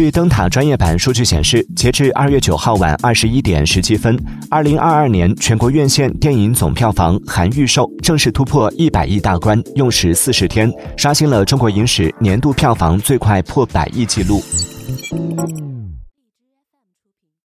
据灯塔专业版数据显示截至二月九号晚二十一点十七分二零二二年全国院线电影总票房含预售正式突破一百亿大关用时四十天刷新了中国影史年度票房最快破百亿纪录。